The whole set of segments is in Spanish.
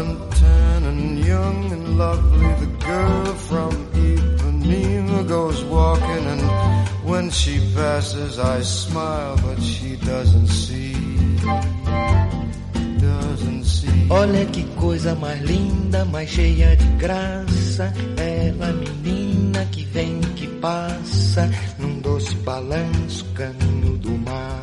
and tan and young and lovely. The girl from Ipanema goes walking and when she passes I smile but she doesn't see. Doesn't see. Olha que coisa mais linda, mais cheia de graça. Ela, menina que vem, que passa, num doce balanço, caminho do mar.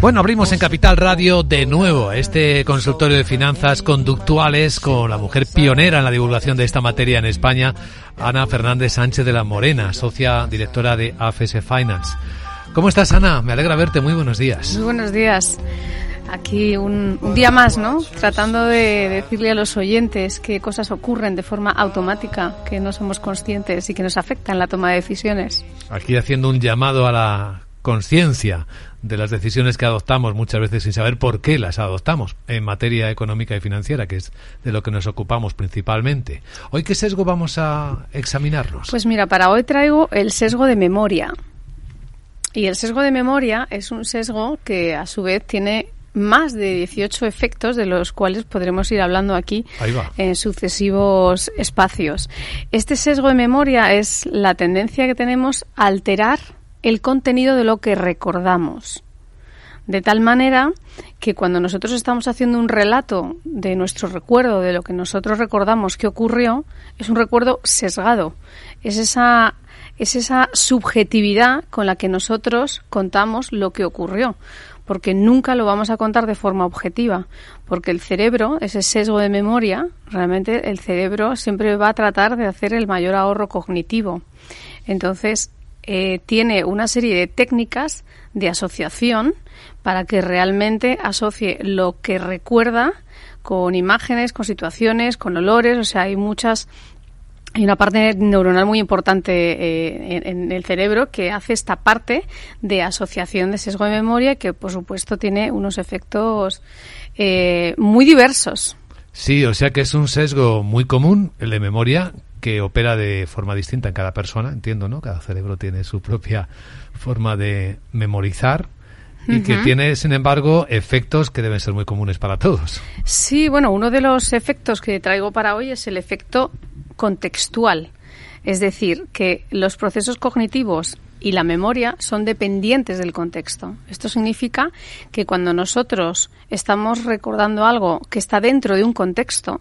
Bueno, abrimos en Capital Radio de nuevo este consultorio de finanzas conductuales con la mujer pionera en la divulgación de esta materia en España, Ana Fernández Sánchez de la Morena, socia directora de AFS Finance. ¿Cómo estás, Ana? Me alegra verte. Muy buenos días. Muy buenos días. Aquí un, un, día más, ¿no? Tratando de decirle a los oyentes qué cosas ocurren de forma automática, que no somos conscientes y que nos afectan la toma de decisiones. Aquí haciendo un llamado a la conciencia de las decisiones que adoptamos muchas veces sin saber por qué las adoptamos en materia económica y financiera, que es de lo que nos ocupamos principalmente. Hoy, ¿qué sesgo vamos a examinarnos? Pues mira, para hoy traigo el sesgo de memoria. Y el sesgo de memoria es un sesgo que a su vez tiene más de 18 efectos de los cuales podremos ir hablando aquí en sucesivos espacios. Este sesgo de memoria es la tendencia que tenemos a alterar el contenido de lo que recordamos. De tal manera que cuando nosotros estamos haciendo un relato de nuestro recuerdo, de lo que nosotros recordamos que ocurrió, es un recuerdo sesgado. Es esa, es esa subjetividad con la que nosotros contamos lo que ocurrió porque nunca lo vamos a contar de forma objetiva, porque el cerebro, ese sesgo de memoria, realmente el cerebro siempre va a tratar de hacer el mayor ahorro cognitivo. Entonces, eh, tiene una serie de técnicas de asociación para que realmente asocie lo que recuerda con imágenes, con situaciones, con olores, o sea, hay muchas hay una parte neuronal muy importante eh, en, el cerebro que hace esta parte de asociación de sesgo de memoria que, por supuesto, tiene unos efectos eh, muy diversos. Sí, o sea que es un sesgo muy común, el de memoria, que opera de forma distinta en cada persona, entiendo, ¿no? Cada cerebro tiene su propia forma de memorizar y que tiene, sin embargo, efectos que deben ser muy comunes para todos. Sí, bueno, uno de los efectos que traigo para hoy es el efecto contextual. Es decir, que los procesos cognitivos y la memoria son dependientes del contexto. Esto significa que cuando nosotros estamos recordando algo que está dentro de un contexto,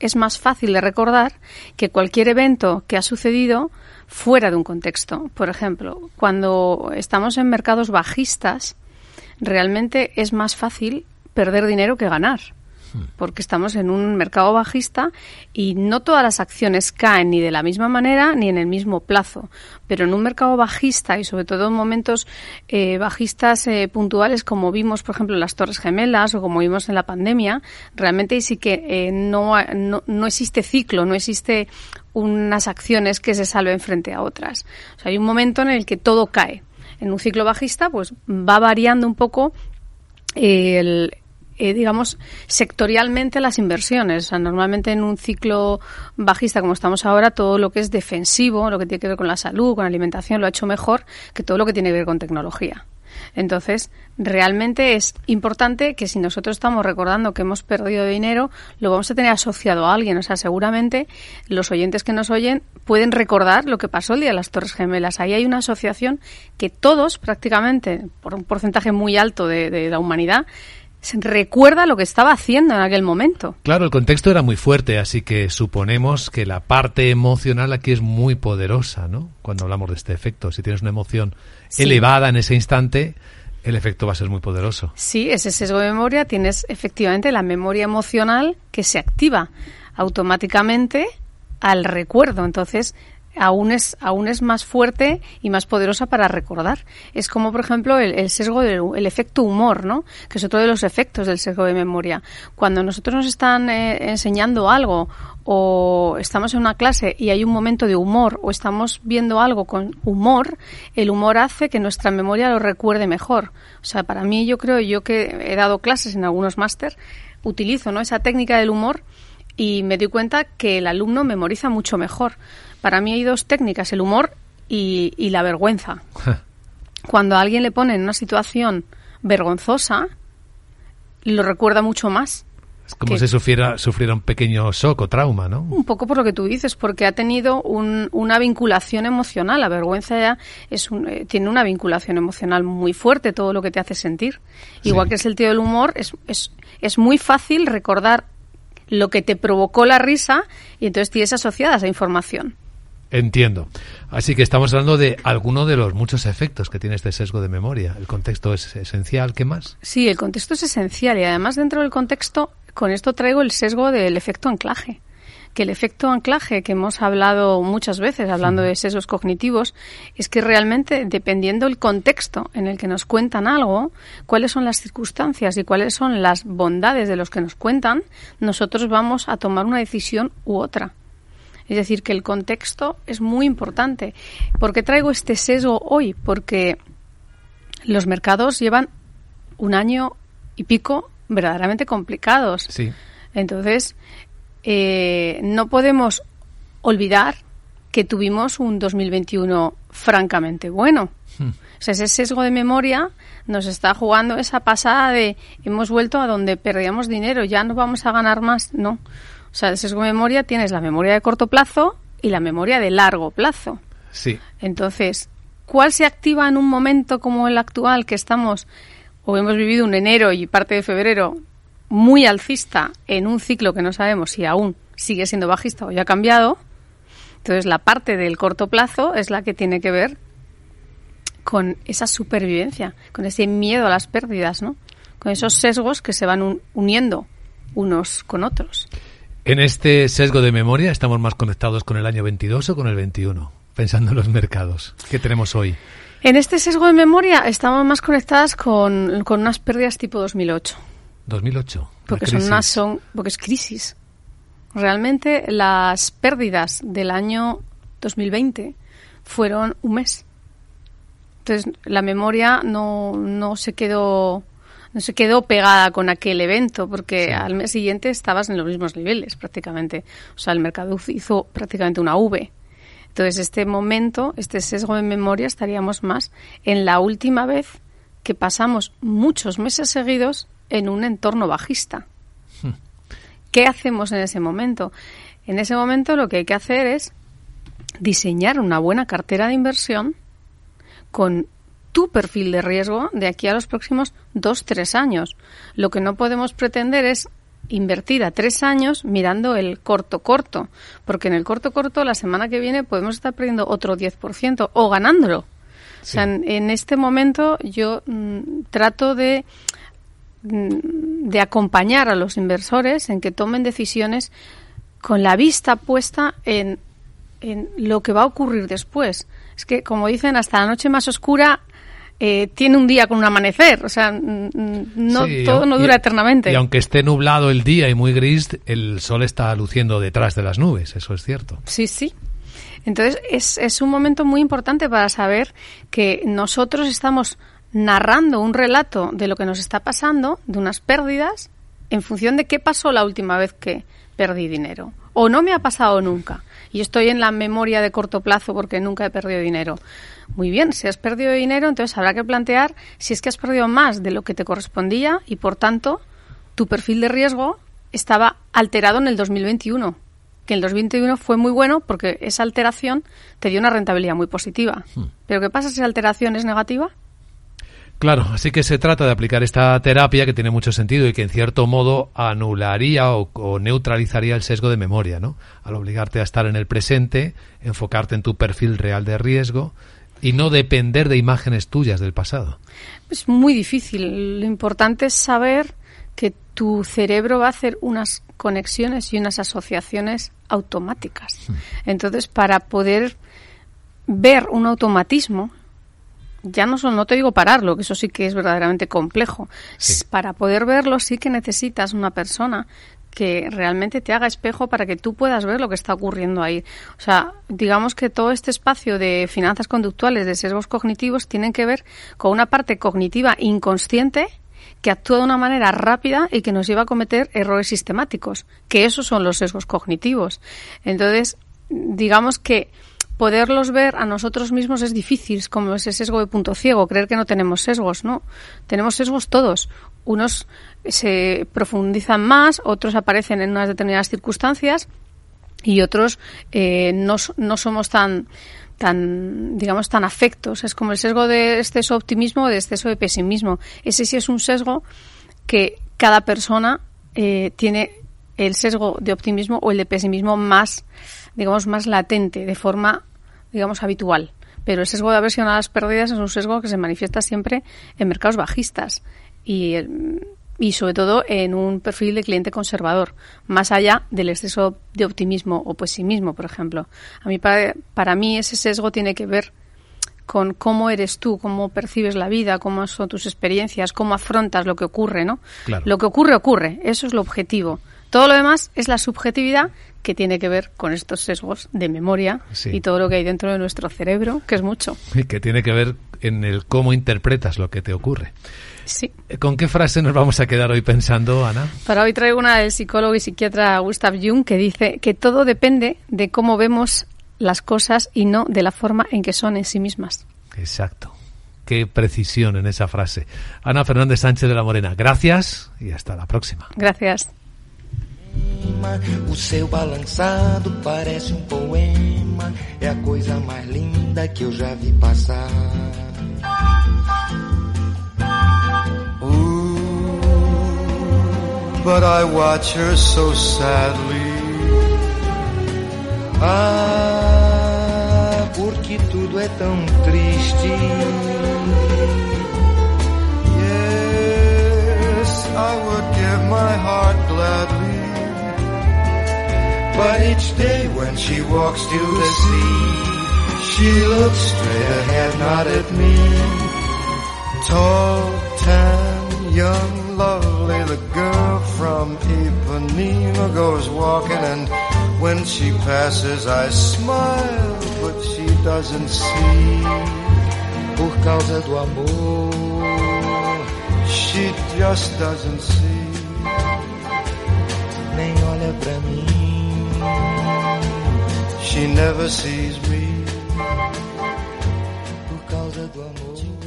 es más fácil de recordar que cualquier evento que ha sucedido fuera de un contexto. Por ejemplo, cuando estamos en mercados bajistas, realmente es más fácil perder dinero que ganar porque estamos en un mercado bajista y no todas las acciones caen ni de la misma manera ni en el mismo plazo. Pero en un mercado bajista y sobre todo en momentos eh, bajistas eh, puntuales como vimos, por ejemplo, en las Torres Gemelas o como vimos en la pandemia, realmente sí que eh, no, no, no existe ciclo, no existe unas acciones que se salven frente a otras. Hay un momento en el que todo cae. En un ciclo bajista, pues va variando un poco el, eh, digamos, sectorialmente las inversiones. O sea, normalmente en un ciclo bajista como estamos ahora, todo lo que es defensivo, lo que tiene que ver con la salud, con la alimentación, lo ha hecho mejor que todo lo que tiene que ver con tecnología. Entonces, realmente es importante que si nosotros estamos recordando que hemos perdido dinero, lo vamos a tener asociado a alguien. O sea, seguramente los oyentes que nos oyen pueden recordar lo que pasó el día de las Torres Gemelas. Ahí hay una asociación que todos, prácticamente, por un porcentaje muy alto de, de la humanidad, recuerda lo que estaba haciendo en aquel momento. Claro, el contexto era muy fuerte, así que suponemos que la parte emocional aquí es muy poderosa, ¿no? Cuando hablamos de este efecto, si tienes una emoción elevada en ese instante, el efecto va a ser muy poderoso. Sí, ese sesgo de memoria tienes efectivamente la memoria emocional que se activa automáticamente al recuerdo. Entonces, aún es, aún es más fuerte y más poderosa para recordar. Es como, por ejemplo, el, sesgo del el efecto humor, ¿no? Que es otro de los efectos del sesgo de memoria. Cuando nosotros nos están eh, enseñando algo o estamos en una clase y hay un momento de humor o estamos viendo algo con humor, el humor hace que nuestra memoria lo recuerde mejor. O sea, para mí yo creo, yo que he dado clases en algunos máster, utilizo ¿no? esa técnica del humor y me doy cuenta que el alumno memoriza mucho mejor. Para mí hay dos técnicas, el humor y, la vergüenza. Cuando a alguien le pone en una situación vergonzosa, lo recuerda mucho más. Es como si sufriera, sufriera un pequeño shock o trauma, ¿no? Un poco por lo que tú dices, porque ha tenido una vinculación emocional. La vergüenza ya es eh, tiene una vinculación emocional muy fuerte, todo lo que te hace sentir. Igual que el sentido del humor, es, es, es muy fácil recordar lo que te provocó la risa y entonces tienes asociada esa información. Entiendo. Así que estamos hablando de alguno de los muchos efectos que tiene este sesgo de memoria. El contexto es esencial. ¿Qué más? Sí, el contexto es esencial y además dentro del contexto, con esto traigo el sesgo del efecto anclaje. Que el efecto anclaje que hemos hablado muchas veces, hablando de sesgos cognitivos, es que realmente, dependiendo del contexto en el que nos cuentan algo, cuáles son las circunstancias y cuáles son las bondades de los que nos cuentan, nosotros vamos a tomar una decisión u otra. Es decir, que el contexto es muy importante. ¿Por qué traigo este sesgo hoy? Porque los mercados llevan un año y pico verdaderamente complicados. Sí. Entonces, eh, no podemos olvidar que tuvimos un 2021 francamente bueno. Hmm. O sea, ese sesgo de memoria nos está jugando esa pasada de hemos vuelto a donde perdíamos dinero, ya no vamos a ganar más. No. O sea, el sesgo de memoria tienes la memoria de corto plazo y la memoria de largo plazo. Sí. Entonces, ¿cuál se activa en un momento como el actual que estamos o hemos vivido un enero y parte de febrero muy alcista en un ciclo que no sabemos si aún sigue siendo bajista o ya ha cambiado? Entonces, la parte del corto plazo es la que tiene que ver con esa supervivencia, con ese miedo a las pérdidas, ¿no? Con esos sesgos que se van uniendo unos con otros. En este sesgo de memoria estamos más conectados con el año 22 o con el 21, pensando en los mercados. ¿Qué tenemos hoy? En este sesgo de memoria estamos más conectadas con, unas pérdidas tipo 2008. 2008. Porque son unas son porque es crisis. Realmente las pérdidas del año 2020 fueron un mes. Entonces la memoria no, no se quedó no se quedó pegada con aquel evento, porque al mes siguiente estabas en los mismos niveles prácticamente. O sea, el mercado hizo prácticamente una V. Entonces, este momento, este sesgo de memoria, estaríamos más en la última vez que pasamos muchos meses seguidos en un entorno bajista. Hmm. ¿Qué hacemos en ese momento? En ese momento lo que hay que hacer es diseñar una buena cartera de inversión con tu perfil de riesgo de aquí a los próximos dos, tres años. Lo que no podemos pretender es invertir a tres años mirando el corto corto, porque en el corto corto la semana que viene podemos estar perdiendo otro 10% o ganándolo. O sea, en, este momento yo mm, trato de, mm, de acompañar a los inversores en que tomen decisiones con la vista puesta en, en lo que va a ocurrir después. Es que, como dicen, hasta la noche más oscura eh, tiene un día con un amanecer, o sea, no todo no dura eternamente. Y aunque esté nublado el día y muy gris, el sol está luciendo detrás de las nubes, eso es cierto. Sí, sí. Entonces es, es un momento muy importante para saber que nosotros estamos narrando un relato de lo que nos está pasando, de unas pérdidas, en función de qué pasó la última vez que perdí dinero. O no me ha pasado nunca. Y estoy en la memoria de corto plazo porque nunca he perdido dinero. Muy bien, si has perdido dinero, entonces habrá que plantear si es que has perdido más de lo que te correspondía y, por tanto, tu perfil de riesgo estaba alterado en el 2021 que el 2021 fue muy bueno porque esa alteración te dio una rentabilidad muy positiva. Hmm. Pero ¿qué pasa si esa alteración es negativa? Claro, así que se trata de aplicar esta terapia que tiene mucho sentido y que en cierto modo anularía o, o, neutralizaría el sesgo de memoria, ¿no? Al obligarte a estar en el presente, enfocarte en tu perfil real de riesgo, y no depender de imágenes tuyas del pasado. Es muy difícil. Lo importante es saber que tu cerebro va a hacer unas conexiones y unas asociaciones automáticas. Hmm. Entonces, para poder ver un automatismo, ya no solo, no te digo pararlo, que eso sí que es verdaderamente complejo. Para poder verlo sí que necesitas una persona que realmente te haga espejo para que tú puedas ver lo que está ocurriendo ahí. O sea, digamos que todo este espacio de finanzas conductuales, de sesgos cognitivos, tienen que ver con una parte cognitiva inconsciente que actúa de una manera rápida y que nos lleva a cometer errores sistemáticos, que esos son los sesgos cognitivos. Entonces, digamos que poderlos ver a nosotros mismos es difícil, como ese sesgo de punto ciego, creer que no tenemos sesgos, ¿no? Tenemos sesgos todos. Unos se profundizan más, otros aparecen en unas determinadas circunstancias y otros eh, no, no somos tan tan, digamos, tan afectos. Es como el sesgo de exceso de optimismo o de exceso de pesimismo. Ese sí es un sesgo que cada persona eh, tiene el sesgo de optimismo o el de pesimismo más, digamos, más latente, de forma, digamos, habitual. Pero el sesgo de aversión a las pérdidas es un sesgo que se manifiesta siempre en mercados bajistas y, y sobre todo en un perfil de cliente conservador, más allá del exceso de optimismo o pesimismo, por ejemplo. A mí, para, para mí, ese sesgo tiene que ver con cómo eres tú, cómo percibes la vida, cómo son tus experiencias, cómo afrontas lo que ocurre, ¿no? Lo que ocurre, ocurre. Eso es lo objetivo. Todo lo demás es la subjetividad que tiene que ver con estos sesgos de memoria y todo lo que hay dentro de nuestro cerebro, que es mucho. Y que tiene que ver en el cómo interpretas lo que te ocurre. Sí. ¿Con qué frase nos vamos a quedar hoy pensando, Ana? Para hoy traigo una del psicólogo y psiquiatra Gustav Jung que dice que todo depende de cómo vemos las cosas y no de la forma en que son en sí mismas. Exacto. Qué precisión en esa frase. Ana Fernández Sánchez de la Morena, gracias y hasta la próxima. Gracias. O seu balançado parece um poema, é a coisa mais linda que eu já vi passar. Ooh, but I watch her so sadly. Ah, porque tudo é tão triste. But each day when she walks to the sea, she looks straight ahead, not at me. Tall, tan, young, lovely, the girl from Ipanema goes walking and when she passes I smile, but she doesn't see. Por causa do amor, She just doesn't see. nem olha pra mim. She never sees me. Por causa do amor.